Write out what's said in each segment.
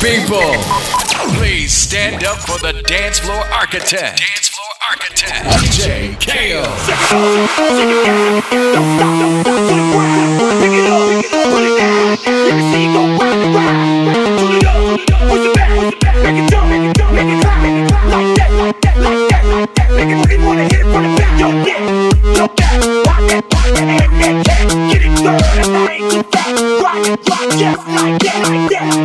people, please stand up for the dance floor architect. Dance floor architect, DJ KO. Just like that, like that.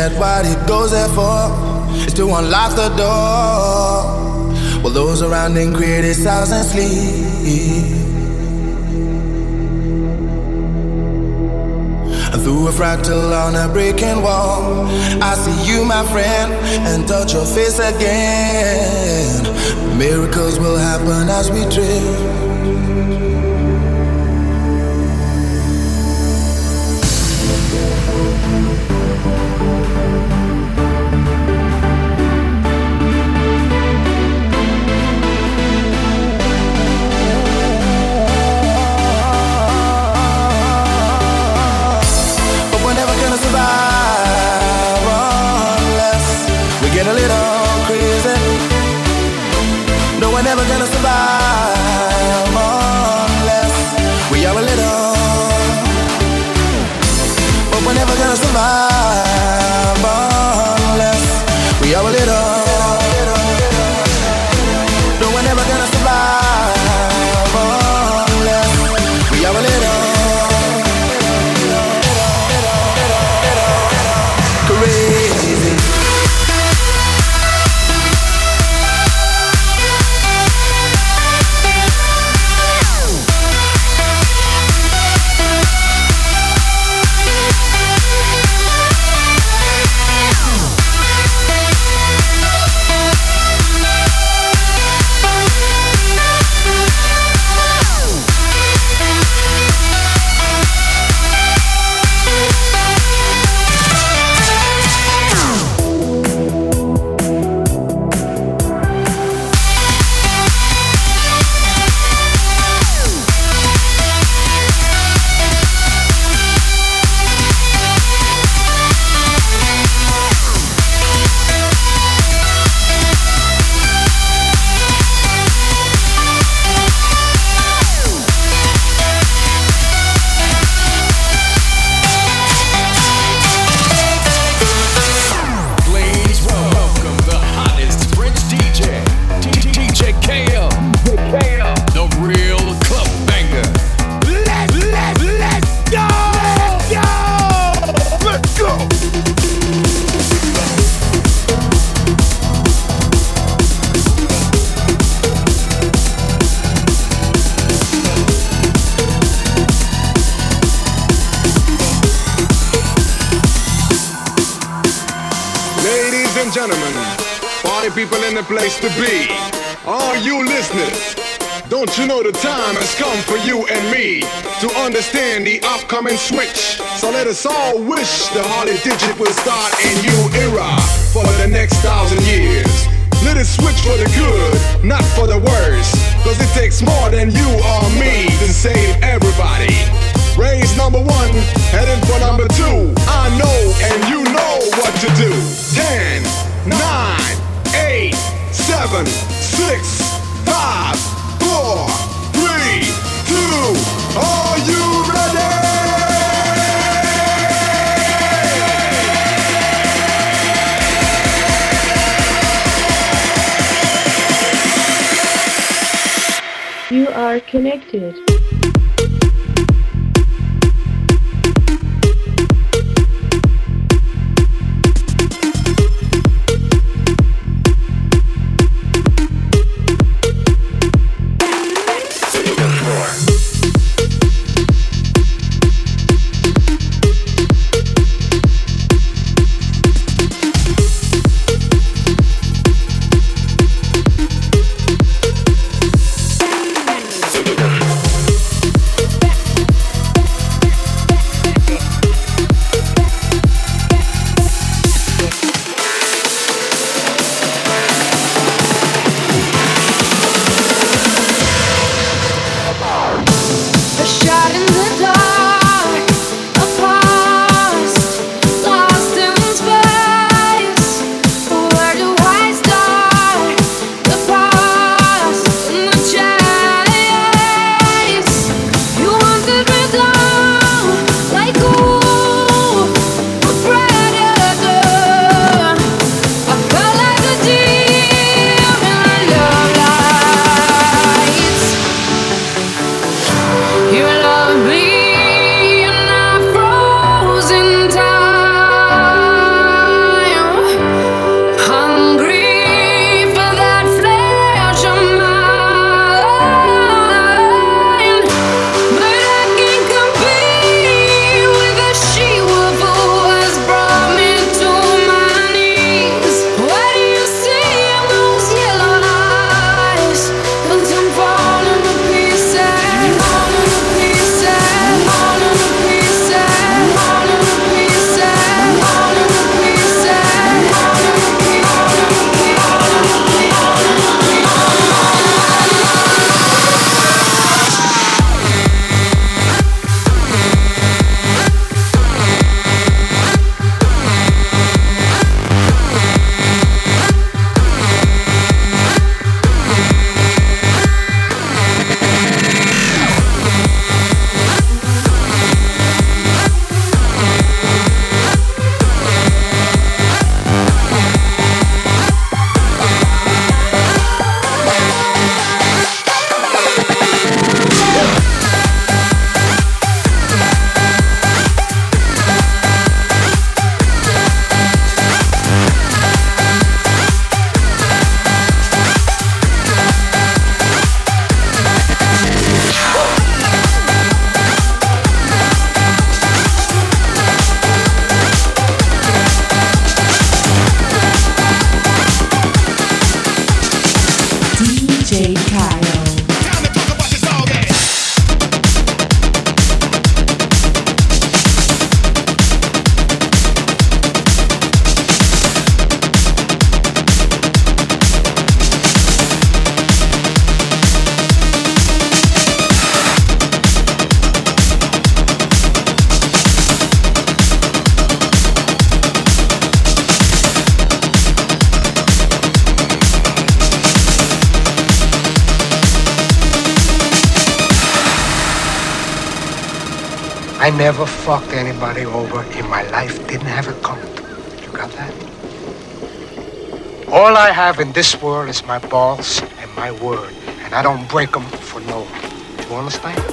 Years. That what it goes there for is to unlock the door. While those around him criticize and sleep. Through a fractal on a breaking wall, I see you, my friend, and touch your face again. Miracles will happen as we drift. Upcoming switch. So let us all wish the Harley Digit will start a new era for the next thousand years. Let it switch for the good, not for the worse. Cause it takes more than you or me to save everybody. Raise number one, heading for number two. I know and you know what to do. Ten, nine, eight, seven, six, five, four, three, two. Are you ready? You are connected. is my balls and my word, and I don't break them for no one. Do you understand?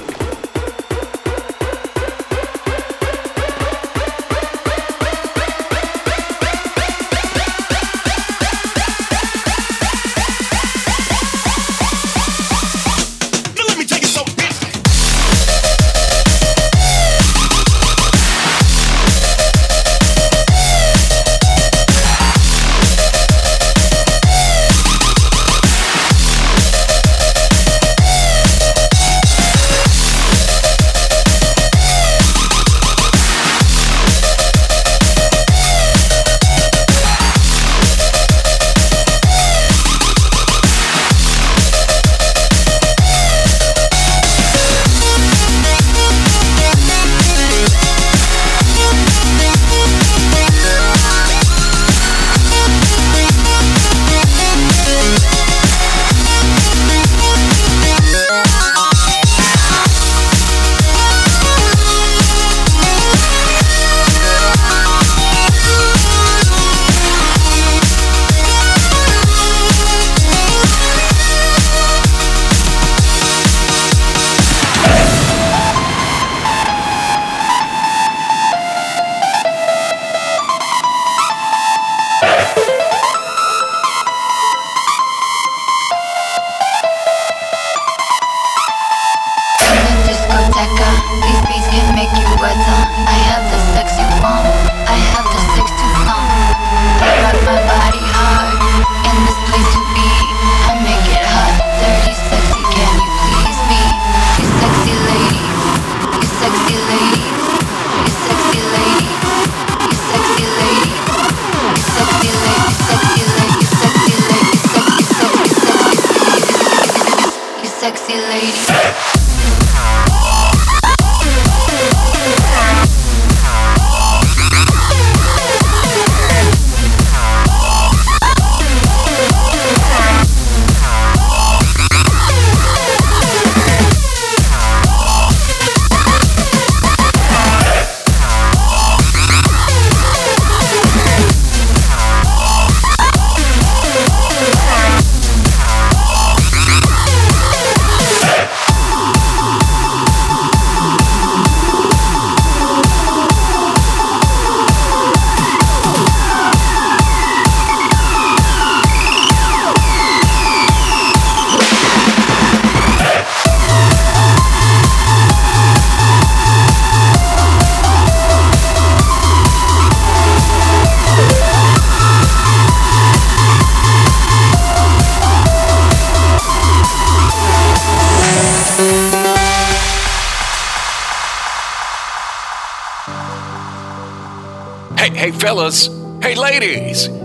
ladies,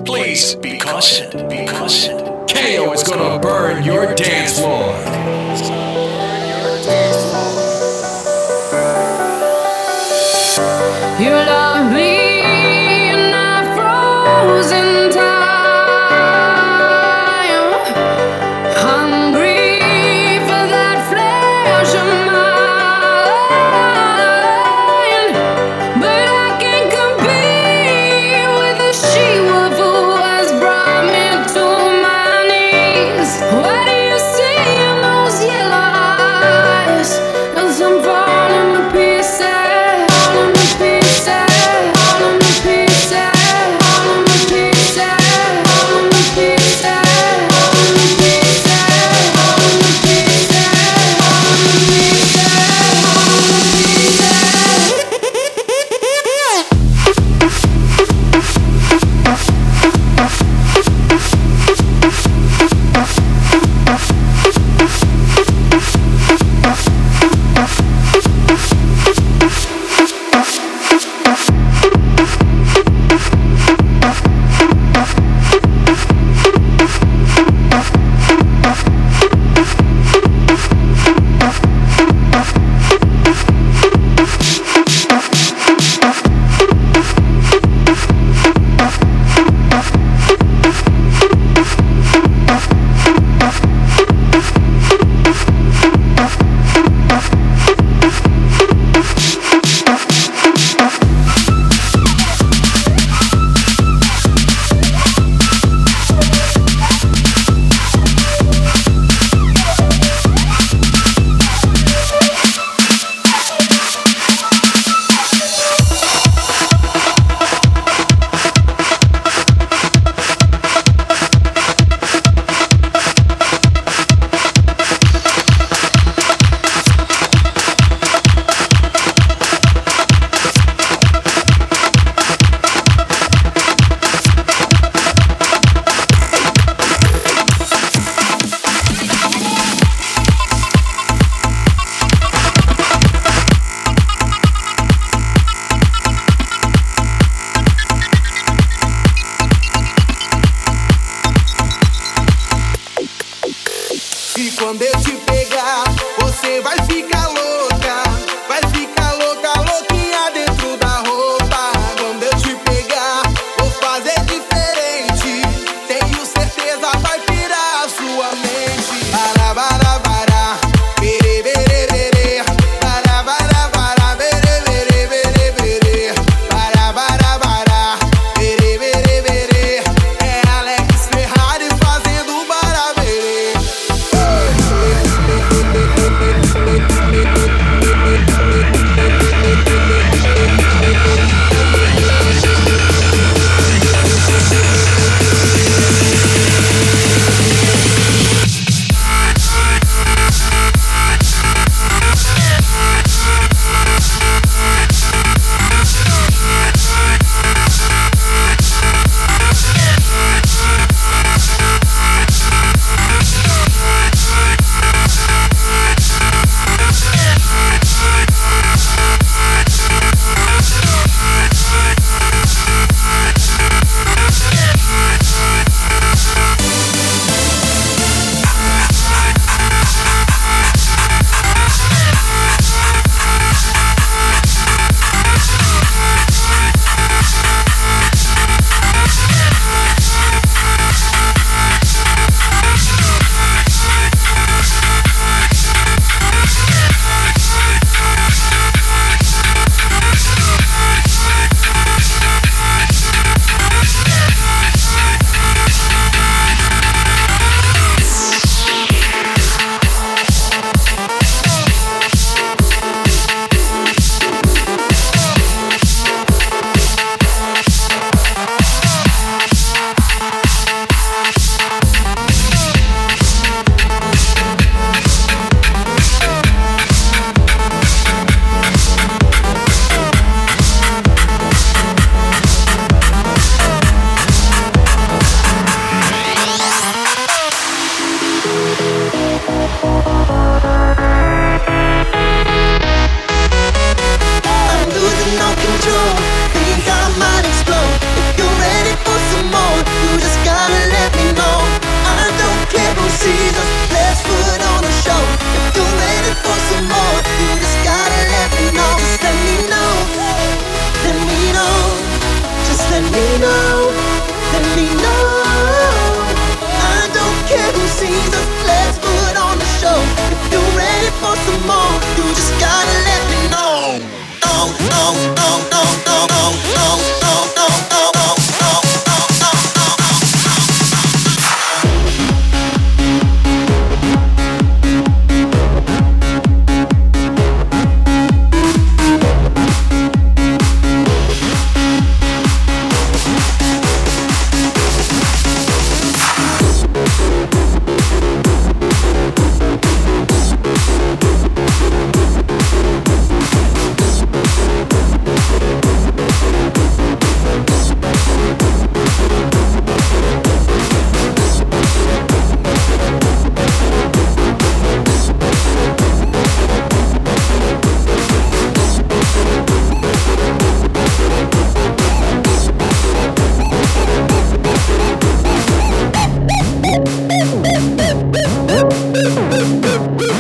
Woo!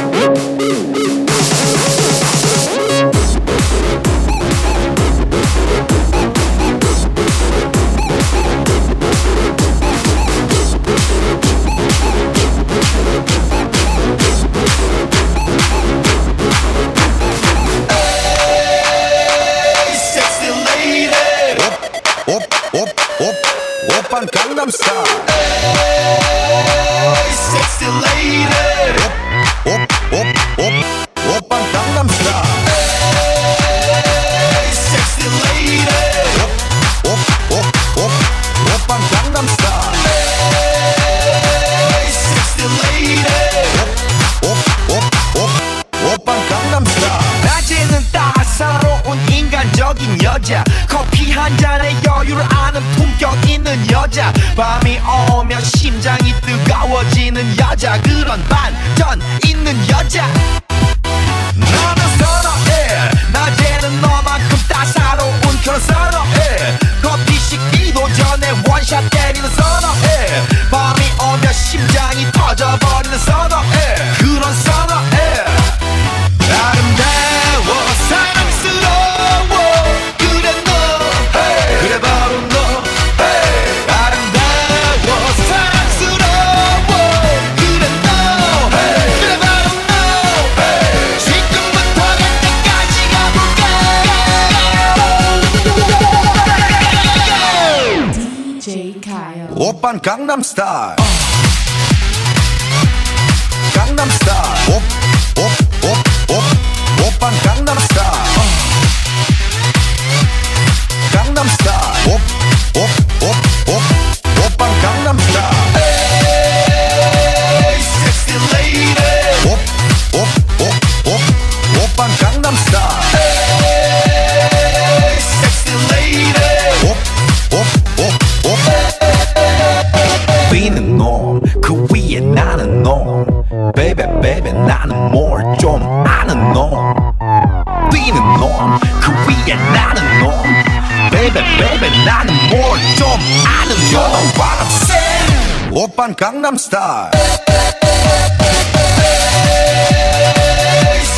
Gangnam Style.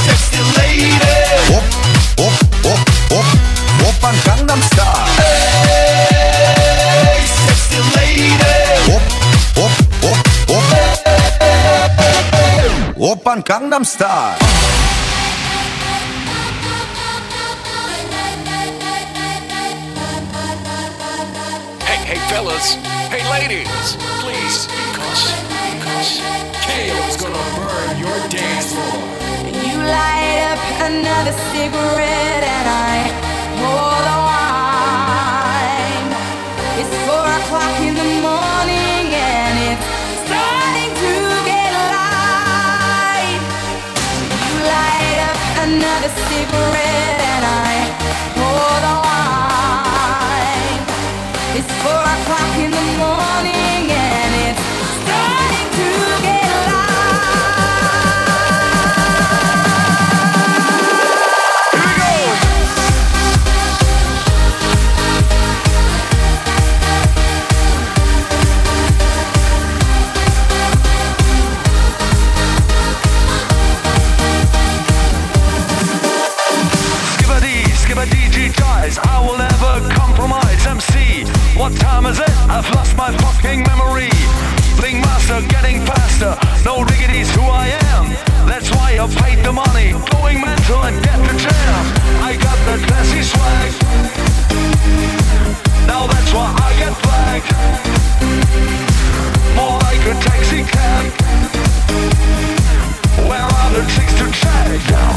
Sexy lady. Op, op, op, op, oppan Gangnam Style. Sexy lady. Op, op, op, op. Oppan Gangnam Style. Fellas. Hey, ladies. Please be cautious. Be. KO is gonna burn your dance floor. You light up another cigarette and I pour the wine. It's four o'clock in the morning and it's starting to get light. You light up another cigarette time is it? I've lost my fucking memory. Bling master getting faster. No diggity's who I am. That's why I paid the money. Going mental and get the jam. I got the classy swag. Now that's why I get flagged. More like a taxi cab. Where are the chicks to check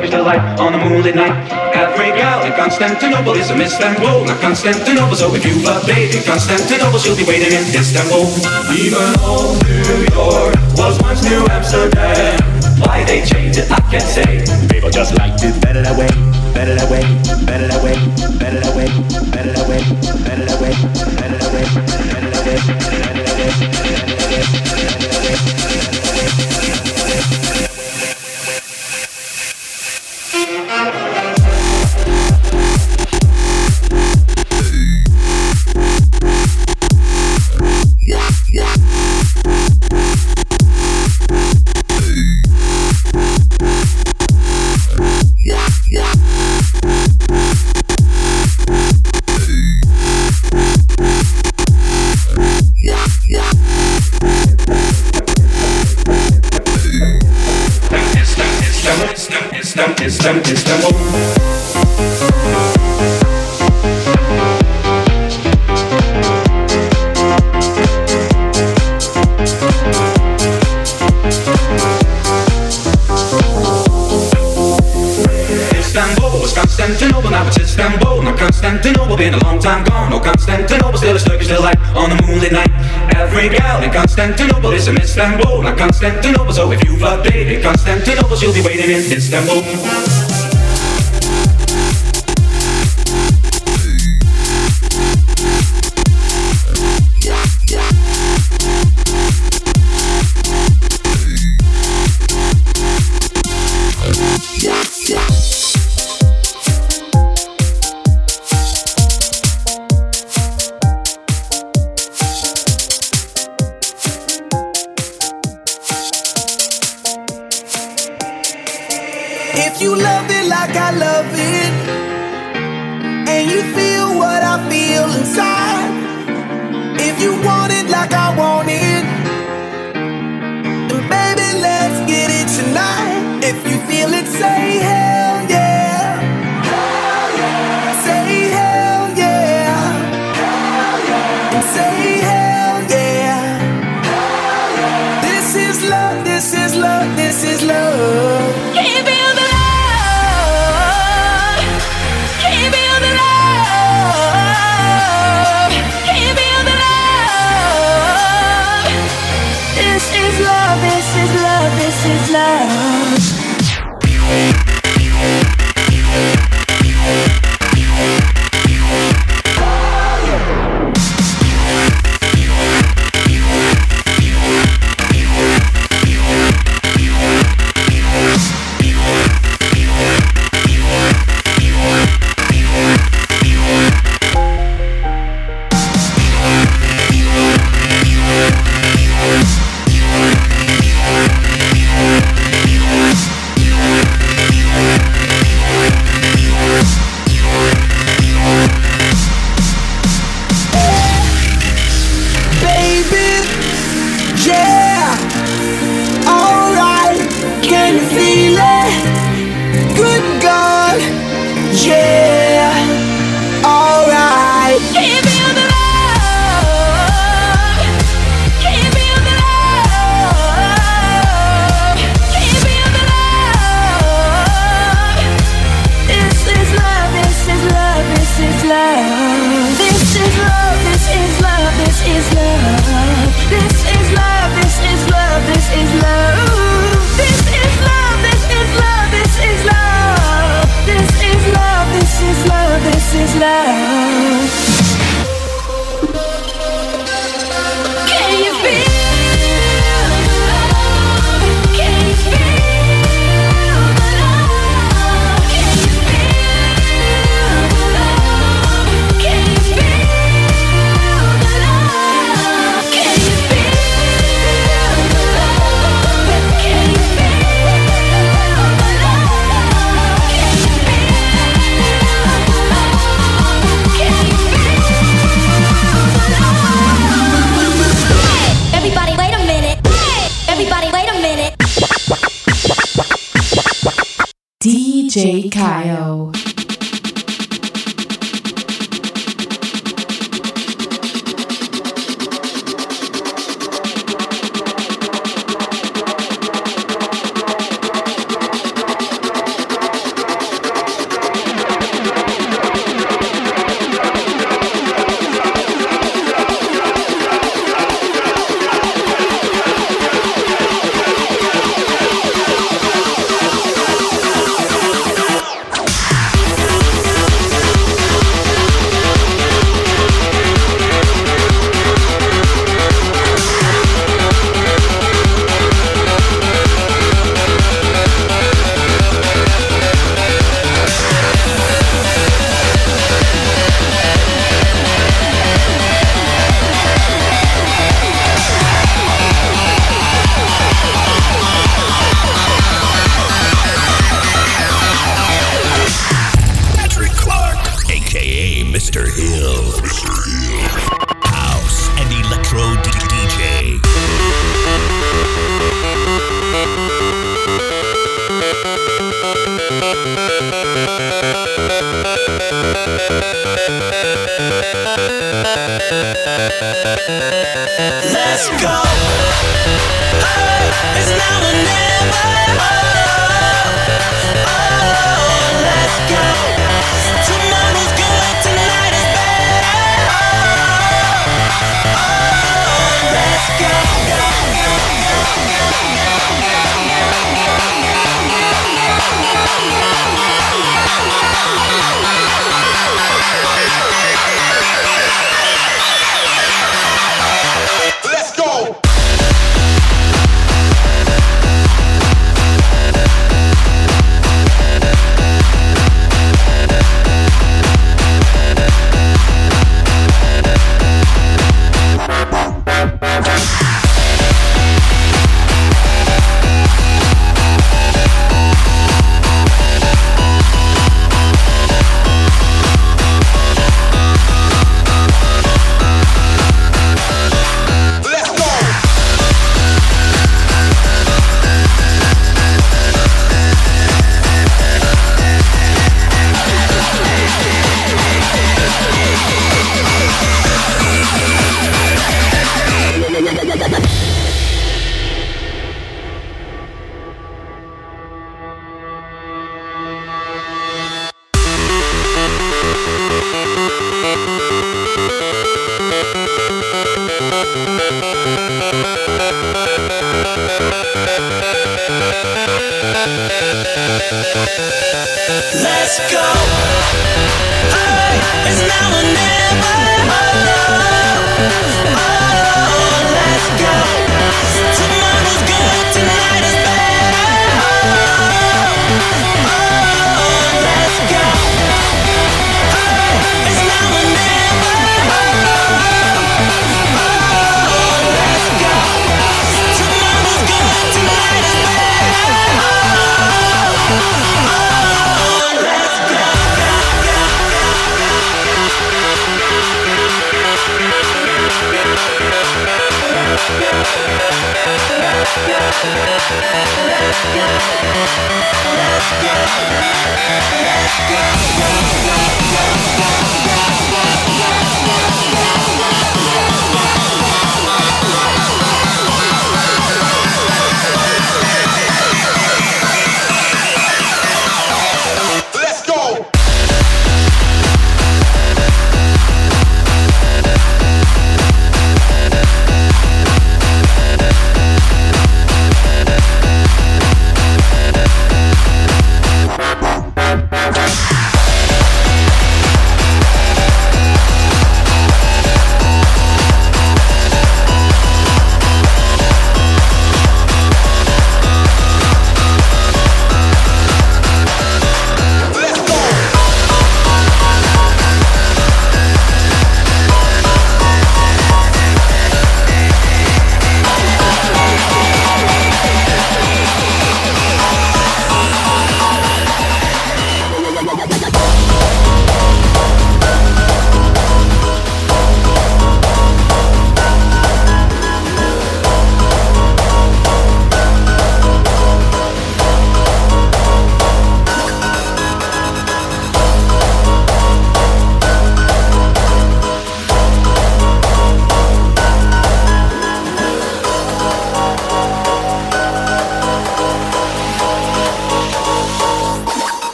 Turkish delight on a moonlit night. Every gal in Constantinople is a Miss Istanbul, not Constantinople. So if you've a date in Constantinople, she'll be waiting in Istanbul. Even old New York was once New Amsterdam. Why they changed it, I can't say. People just liked it better that way, better that way, better that way, better that way, better that way, better that way, better that way, better that way, better that way. Istanbul, Estamos If you love it like I love it, and you feel what I feel inside, if you want it like I want it, then baby, let's get it tonight. If you feel it, say hey. DJ Kyle.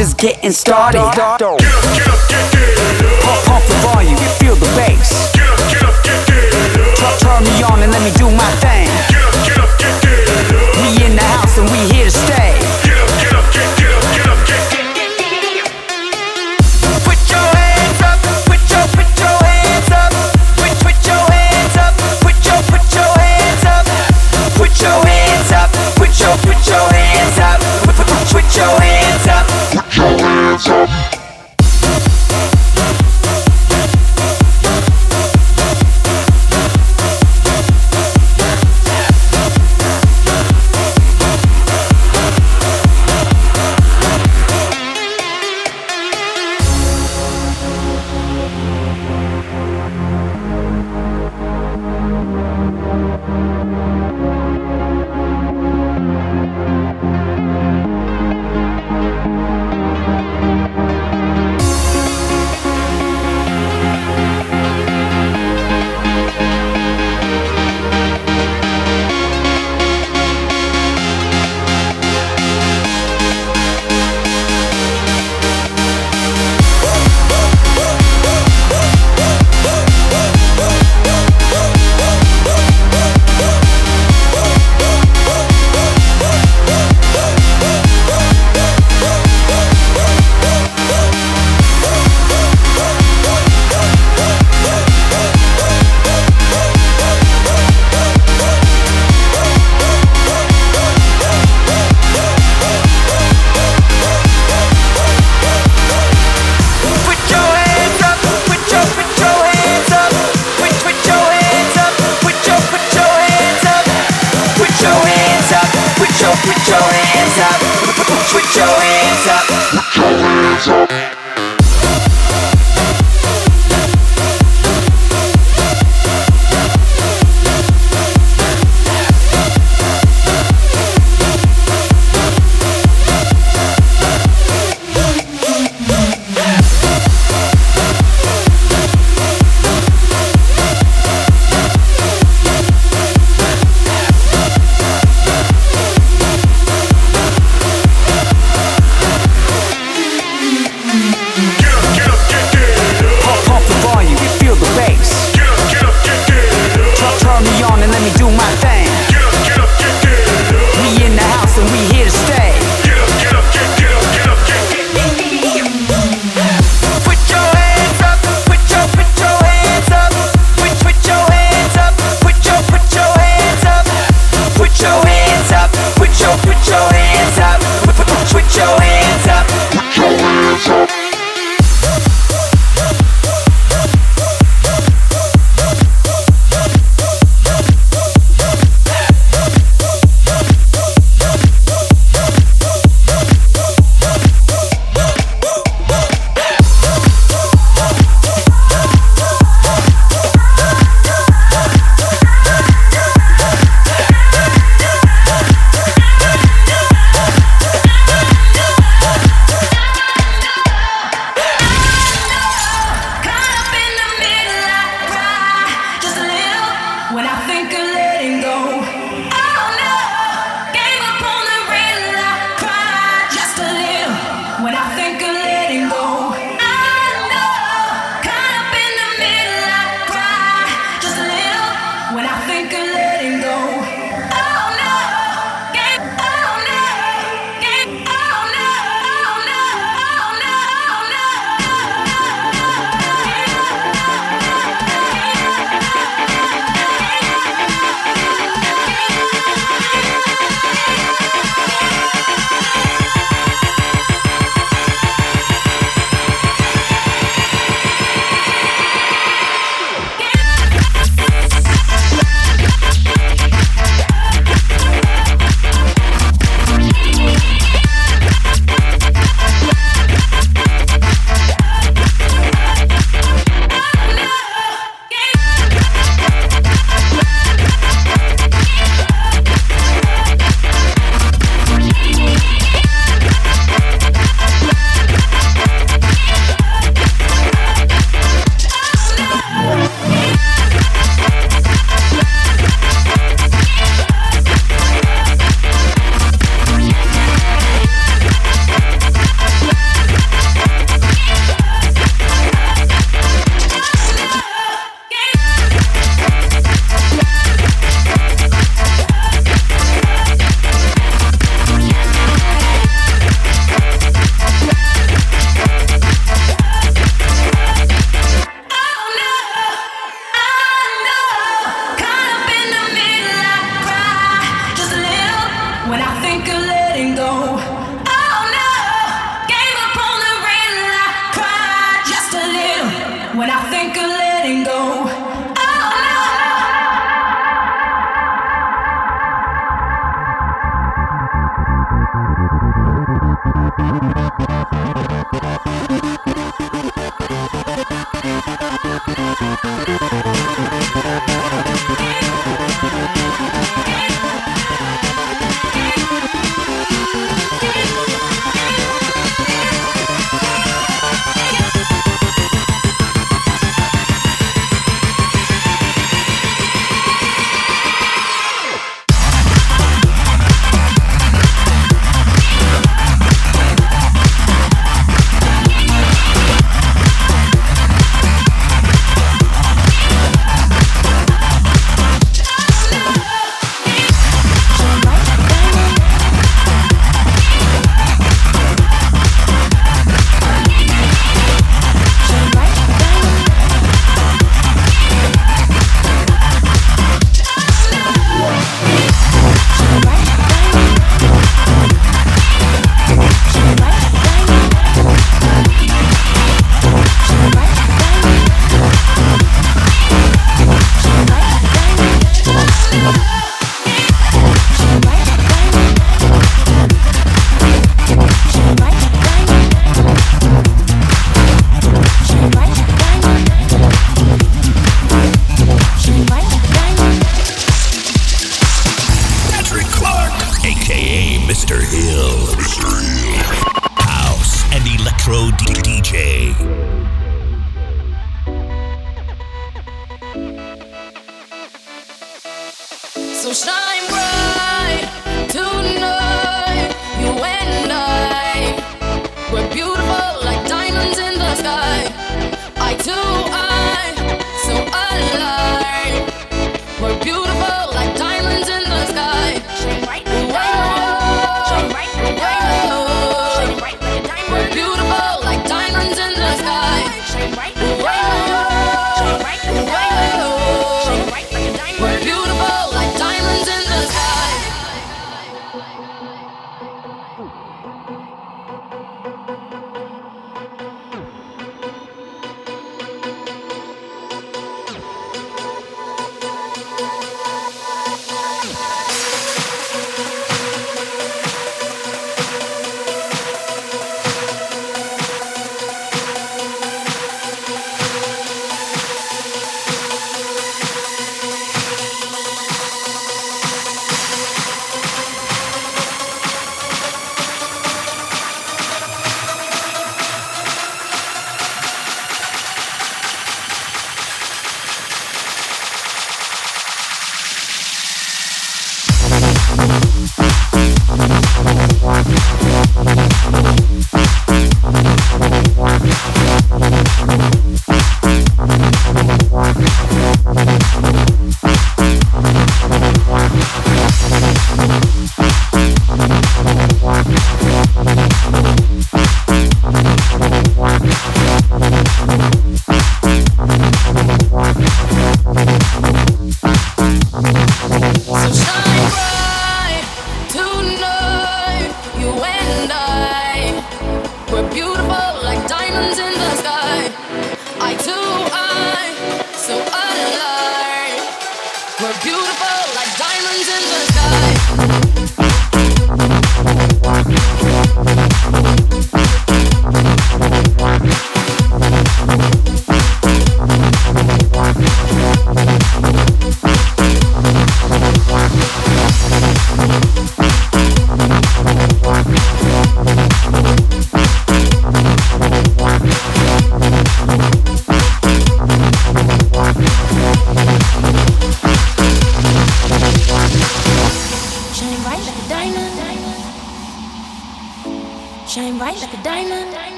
Just getting started.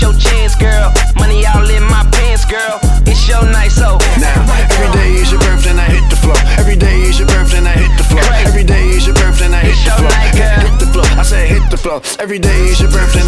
It's your chance, girl. Money all in my pants, girl. It's your night, so now every day is your birthday, and I hit the floor. Every day is your birthday, and I hit the floor. Every day is your birthday, and I hit the floor. Hit, hit the floor. I said hit the floor. Every day is your birthday.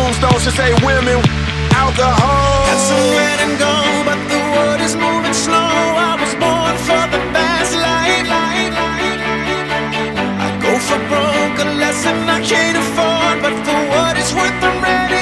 tombstones should say women alcohol. Got some red and gold, but the world is moving slow. I was born for the fast life. I go for broke, a lesson I can't afford, but for what it's worth, I'm ready.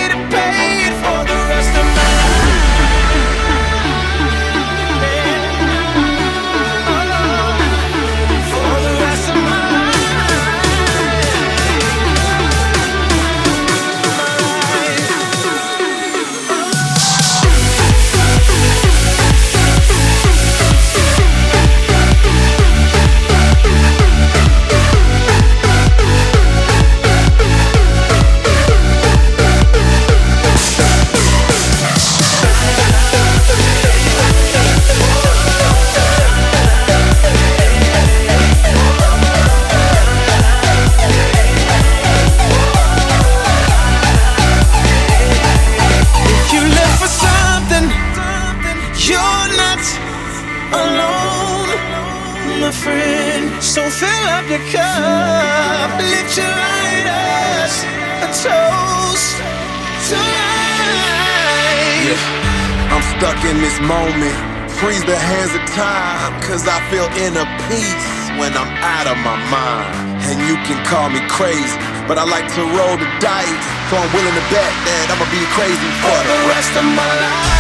stuck in this moment. Freeze the hands of time, cause I feel inner peace when I'm out of my mind. And you can call me crazy, but I like to roll the dice. So I'm willing to bet that I'ma be crazy for the rest of my life.